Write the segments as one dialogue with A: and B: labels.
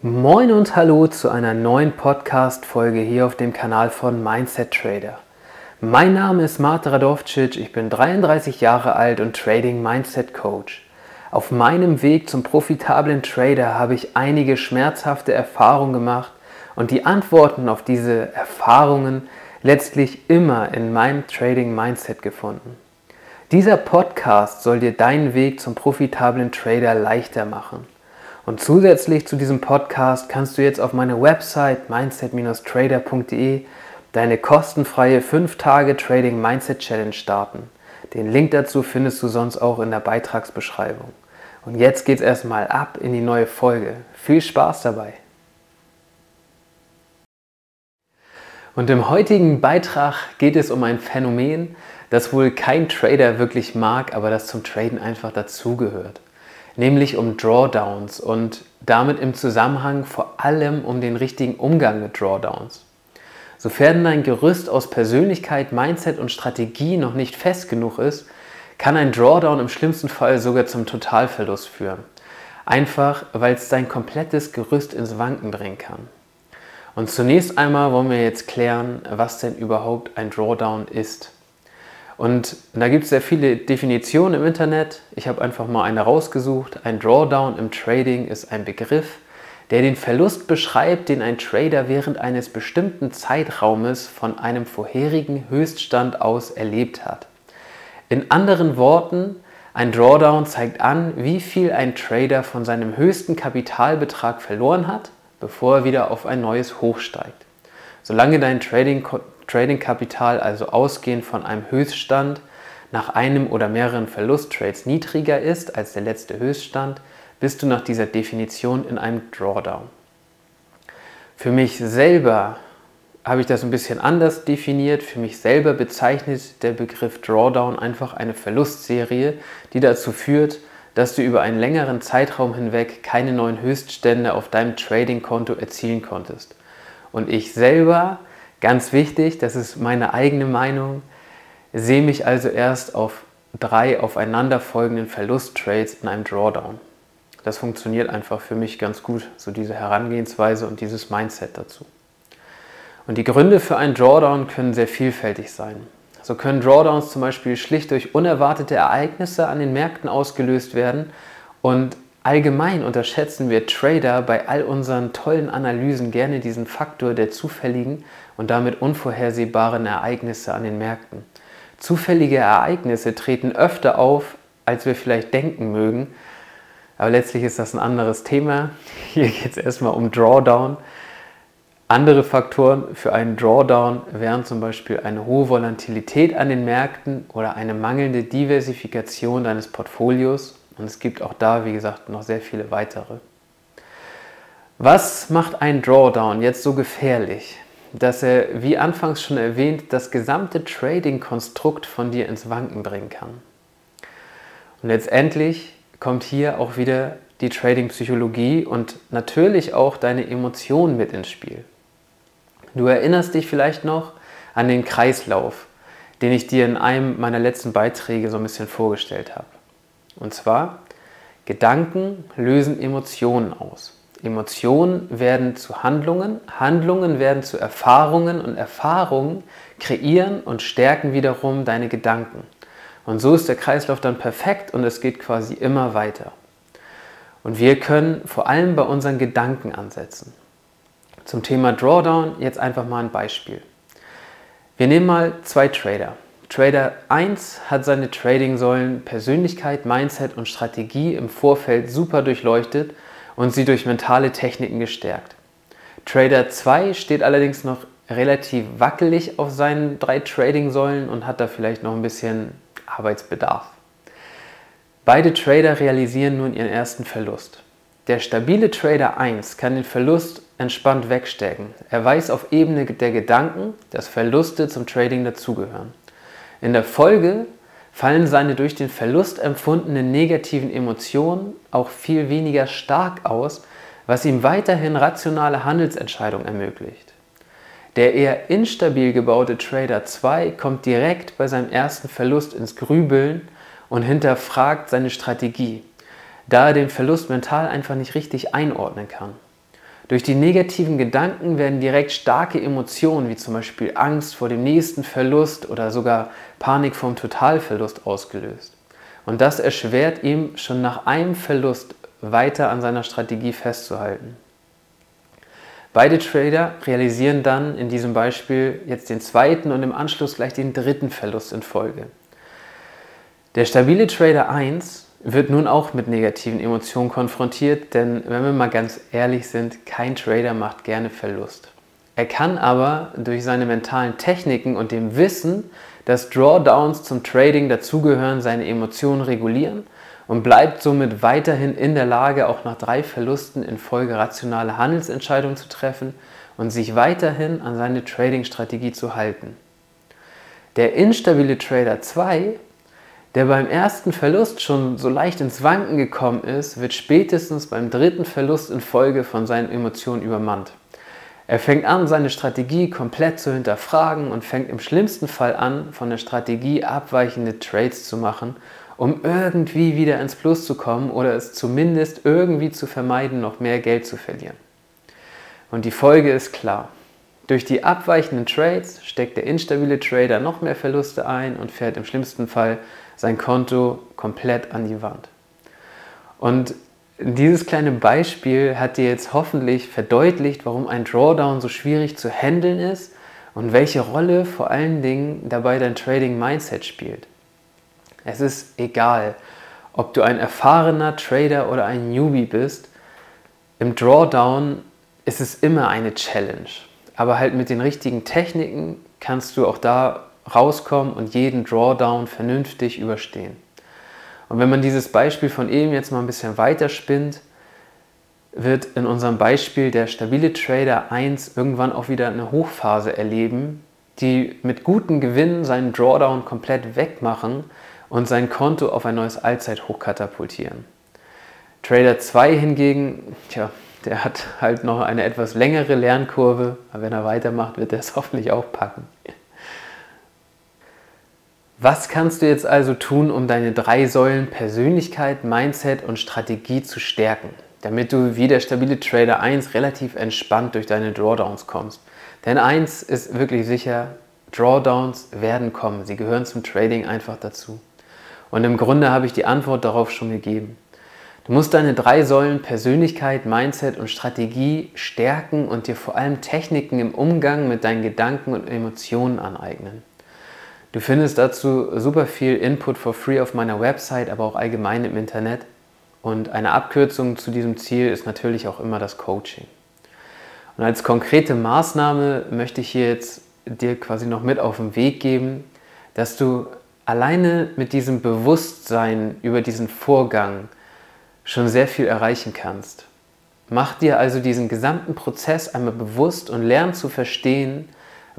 A: Moin und hallo zu einer neuen Podcast-Folge hier auf dem Kanal von Mindset Trader. Mein Name ist Marta Radovcic, ich bin 33 Jahre alt und Trading Mindset Coach. Auf meinem Weg zum profitablen Trader habe ich einige schmerzhafte Erfahrungen gemacht und die Antworten auf diese Erfahrungen letztlich immer in meinem Trading Mindset gefunden. Dieser Podcast soll dir deinen Weg zum profitablen Trader leichter machen. Und zusätzlich zu diesem Podcast kannst du jetzt auf meiner Website mindset-trader.de deine kostenfreie 5-Tage Trading Mindset Challenge starten. Den Link dazu findest du sonst auch in der Beitragsbeschreibung. Und jetzt geht's erstmal ab in die neue Folge. Viel Spaß dabei! Und im heutigen Beitrag geht es um ein Phänomen, das wohl kein Trader wirklich mag, aber das zum Traden einfach dazugehört nämlich um Drawdowns und damit im Zusammenhang vor allem um den richtigen Umgang mit Drawdowns. Sofern dein Gerüst aus Persönlichkeit, Mindset und Strategie noch nicht fest genug ist, kann ein Drawdown im schlimmsten Fall sogar zum Totalverlust führen. Einfach, weil es dein komplettes Gerüst ins Wanken bringen kann. Und zunächst einmal wollen wir jetzt klären, was denn überhaupt ein Drawdown ist. Und da gibt es sehr viele Definitionen im Internet. Ich habe einfach mal eine rausgesucht. Ein Drawdown im Trading ist ein Begriff, der den Verlust beschreibt, den ein Trader während eines bestimmten Zeitraumes von einem vorherigen Höchststand aus erlebt hat. In anderen Worten, ein Drawdown zeigt an, wie viel ein Trader von seinem höchsten Kapitalbetrag verloren hat, bevor er wieder auf ein neues Hoch steigt. Solange dein Trading Trading-Kapital also ausgehend von einem Höchststand nach einem oder mehreren Verlusttrades niedriger ist als der letzte Höchststand, bist du nach dieser Definition in einem Drawdown. Für mich selber habe ich das ein bisschen anders definiert. Für mich selber bezeichnet der Begriff Drawdown einfach eine Verlustserie, die dazu führt, dass du über einen längeren Zeitraum hinweg keine neuen Höchststände auf deinem Trading-Konto erzielen konntest. Und ich selber Ganz wichtig, das ist meine eigene Meinung, sehe mich also erst auf drei aufeinanderfolgenden Verlusttrades in einem Drawdown. Das funktioniert einfach für mich ganz gut, so diese Herangehensweise und dieses Mindset dazu. Und die Gründe für einen Drawdown können sehr vielfältig sein. So können Drawdowns zum Beispiel schlicht durch unerwartete Ereignisse an den Märkten ausgelöst werden und allgemein unterschätzen wir Trader bei all unseren tollen Analysen gerne diesen Faktor der zufälligen und damit unvorhersehbaren Ereignisse an den Märkten. Zufällige Ereignisse treten öfter auf, als wir vielleicht denken mögen, aber letztlich ist das ein anderes Thema. Hier geht es erstmal um Drawdown. Andere Faktoren für einen Drawdown wären zum Beispiel eine hohe Volatilität an den Märkten oder eine mangelnde Diversifikation deines Portfolios. Und es gibt auch da, wie gesagt, noch sehr viele weitere. Was macht ein Drawdown jetzt so gefährlich? dass er, wie anfangs schon erwähnt, das gesamte Trading-Konstrukt von dir ins Wanken bringen kann. Und letztendlich kommt hier auch wieder die Trading-Psychologie und natürlich auch deine Emotionen mit ins Spiel. Du erinnerst dich vielleicht noch an den Kreislauf, den ich dir in einem meiner letzten Beiträge so ein bisschen vorgestellt habe. Und zwar, Gedanken lösen Emotionen aus. Emotionen werden zu Handlungen, Handlungen werden zu Erfahrungen und Erfahrungen kreieren und stärken wiederum deine Gedanken. Und so ist der Kreislauf dann perfekt und es geht quasi immer weiter. Und wir können vor allem bei unseren Gedanken ansetzen. Zum Thema Drawdown jetzt einfach mal ein Beispiel. Wir nehmen mal zwei Trader. Trader 1 hat seine Trading-Säulen Persönlichkeit, Mindset und Strategie im Vorfeld super durchleuchtet und sie durch mentale Techniken gestärkt. Trader 2 steht allerdings noch relativ wackelig auf seinen drei Trading-Säulen und hat da vielleicht noch ein bisschen Arbeitsbedarf. Beide Trader realisieren nun ihren ersten Verlust. Der stabile Trader 1 kann den Verlust entspannt wegstecken. Er weiß auf Ebene der Gedanken, dass Verluste zum Trading dazugehören. In der Folge fallen seine durch den Verlust empfundenen negativen Emotionen auch viel weniger stark aus, was ihm weiterhin rationale Handelsentscheidungen ermöglicht. Der eher instabil gebaute Trader 2 kommt direkt bei seinem ersten Verlust ins Grübeln und hinterfragt seine Strategie, da er den Verlust mental einfach nicht richtig einordnen kann. Durch die negativen Gedanken werden direkt starke Emotionen wie zum Beispiel Angst vor dem nächsten Verlust oder sogar Panik vom Totalverlust ausgelöst. Und das erschwert ihm schon nach einem Verlust weiter an seiner Strategie festzuhalten. Beide Trader realisieren dann in diesem Beispiel jetzt den zweiten und im Anschluss gleich den dritten Verlust in Folge. Der stabile Trader 1 wird nun auch mit negativen Emotionen konfrontiert, denn wenn wir mal ganz ehrlich sind, kein Trader macht gerne Verlust. Er kann aber durch seine mentalen Techniken und dem Wissen, dass Drawdowns zum Trading dazugehören, seine Emotionen regulieren und bleibt somit weiterhin in der Lage, auch nach drei Verlusten in Folge rationale Handelsentscheidungen zu treffen und sich weiterhin an seine Trading-Strategie zu halten. Der instabile Trader 2, der beim ersten Verlust schon so leicht ins Wanken gekommen ist, wird spätestens beim dritten Verlust in Folge von seinen Emotionen übermannt. Er fängt an, seine Strategie komplett zu hinterfragen und fängt im schlimmsten Fall an, von der Strategie abweichende Trades zu machen um irgendwie wieder ins Plus zu kommen oder es zumindest irgendwie zu vermeiden, noch mehr Geld zu verlieren. Und die Folge ist klar. Durch die abweichenden Trades steckt der instabile Trader noch mehr Verluste ein und fährt im schlimmsten Fall sein Konto komplett an die Wand. Und dieses kleine Beispiel hat dir jetzt hoffentlich verdeutlicht, warum ein Drawdown so schwierig zu handeln ist und welche Rolle vor allen Dingen dabei dein Trading Mindset spielt. Es ist egal, ob du ein erfahrener Trader oder ein Newbie bist. Im Drawdown ist es immer eine Challenge. Aber halt mit den richtigen Techniken kannst du auch da rauskommen und jeden Drawdown vernünftig überstehen. Und wenn man dieses Beispiel von eben jetzt mal ein bisschen weiter spinnt, wird in unserem Beispiel der stabile Trader 1 irgendwann auch wieder eine Hochphase erleben, die mit guten Gewinnen seinen Drawdown komplett wegmachen und sein Konto auf ein neues Allzeithoch katapultieren. Trader 2 hingegen, tja, der hat halt noch eine etwas längere Lernkurve, aber wenn er weitermacht, wird er es hoffentlich auch packen. Was kannst du jetzt also tun, um deine drei Säulen Persönlichkeit, Mindset und Strategie zu stärken, damit du wie der stabile Trader 1 relativ entspannt durch deine Drawdowns kommst? Denn eins ist wirklich sicher, Drawdowns werden kommen. Sie gehören zum Trading einfach dazu. Und im Grunde habe ich die Antwort darauf schon gegeben. Du musst deine drei Säulen Persönlichkeit, Mindset und Strategie stärken und dir vor allem Techniken im Umgang mit deinen Gedanken und Emotionen aneignen. Du findest dazu super viel Input for free auf meiner Website, aber auch allgemein im Internet. Und eine Abkürzung zu diesem Ziel ist natürlich auch immer das Coaching. Und als konkrete Maßnahme möchte ich hier jetzt dir quasi noch mit auf den Weg geben, dass du alleine mit diesem Bewusstsein über diesen Vorgang schon sehr viel erreichen kannst. Mach dir also diesen gesamten Prozess einmal bewusst und lern zu verstehen,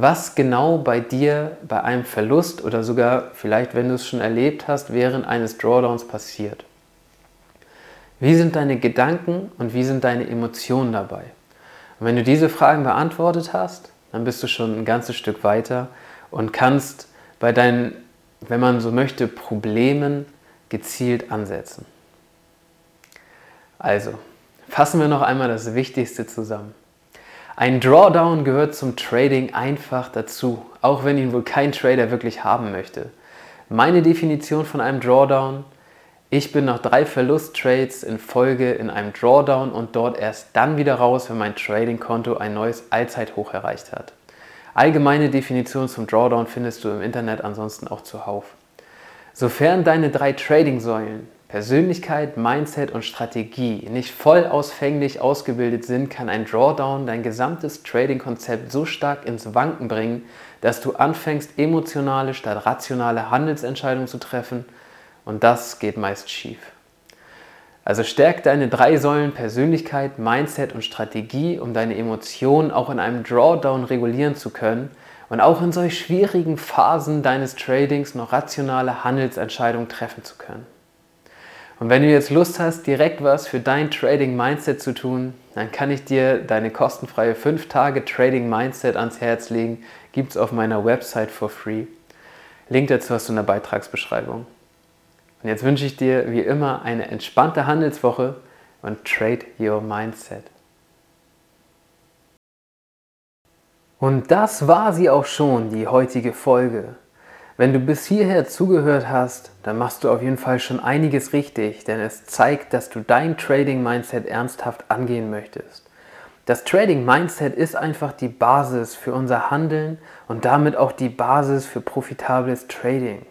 A: was genau bei dir bei einem Verlust oder sogar vielleicht, wenn du es schon erlebt hast, während eines Drawdowns passiert. Wie sind deine Gedanken und wie sind deine Emotionen dabei? Und wenn du diese Fragen beantwortet hast, dann bist du schon ein ganzes Stück weiter und kannst bei deinen wenn man so möchte, Problemen gezielt ansetzen. Also, fassen wir noch einmal das Wichtigste zusammen. Ein Drawdown gehört zum Trading einfach dazu, auch wenn ihn wohl kein Trader wirklich haben möchte. Meine Definition von einem Drawdown, ich bin nach drei Verlusttrades in Folge in einem Drawdown und dort erst dann wieder raus, wenn mein Trading-Konto ein neues Allzeithoch erreicht hat. Allgemeine Definition zum Drawdown findest du im Internet ansonsten auch zuhauf. Sofern deine drei Trading-Säulen Persönlichkeit, Mindset und Strategie nicht vollausfänglich ausgebildet sind, kann ein Drawdown dein gesamtes Trading-Konzept so stark ins Wanken bringen, dass du anfängst, emotionale statt rationale Handelsentscheidungen zu treffen und das geht meist schief. Also stärk deine drei Säulen Persönlichkeit, Mindset und Strategie, um deine Emotionen auch in einem Drawdown regulieren zu können und auch in solch schwierigen Phasen deines Tradings noch rationale Handelsentscheidungen treffen zu können. Und wenn du jetzt Lust hast, direkt was für dein Trading Mindset zu tun, dann kann ich dir deine kostenfreie 5 Tage Trading Mindset ans Herz legen. Gibt es auf meiner Website for free. Link dazu hast du in der Beitragsbeschreibung. Und jetzt wünsche ich dir wie immer eine entspannte Handelswoche und trade your mindset. Und das war sie auch schon, die heutige Folge. Wenn du bis hierher zugehört hast, dann machst du auf jeden Fall schon einiges richtig, denn es zeigt, dass du dein Trading-Mindset ernsthaft angehen möchtest. Das Trading-Mindset ist einfach die Basis für unser Handeln und damit auch die Basis für profitables Trading.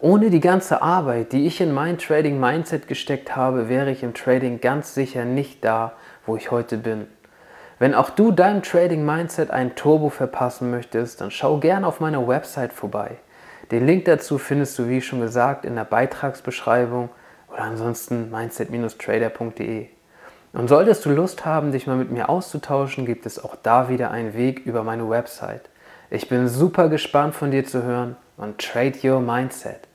A: Ohne die ganze Arbeit, die ich in mein Trading-Mindset gesteckt habe, wäre ich im Trading ganz sicher nicht da, wo ich heute bin. Wenn auch du deinem Trading-Mindset ein Turbo verpassen möchtest, dann schau gerne auf meiner Website vorbei. Den Link dazu findest du, wie schon gesagt, in der Beitragsbeschreibung oder ansonsten mindset-trader.de. Und solltest du Lust haben, dich mal mit mir auszutauschen, gibt es auch da wieder einen Weg über meine Website. Ich bin super gespannt von dir zu hören und trade your mindset.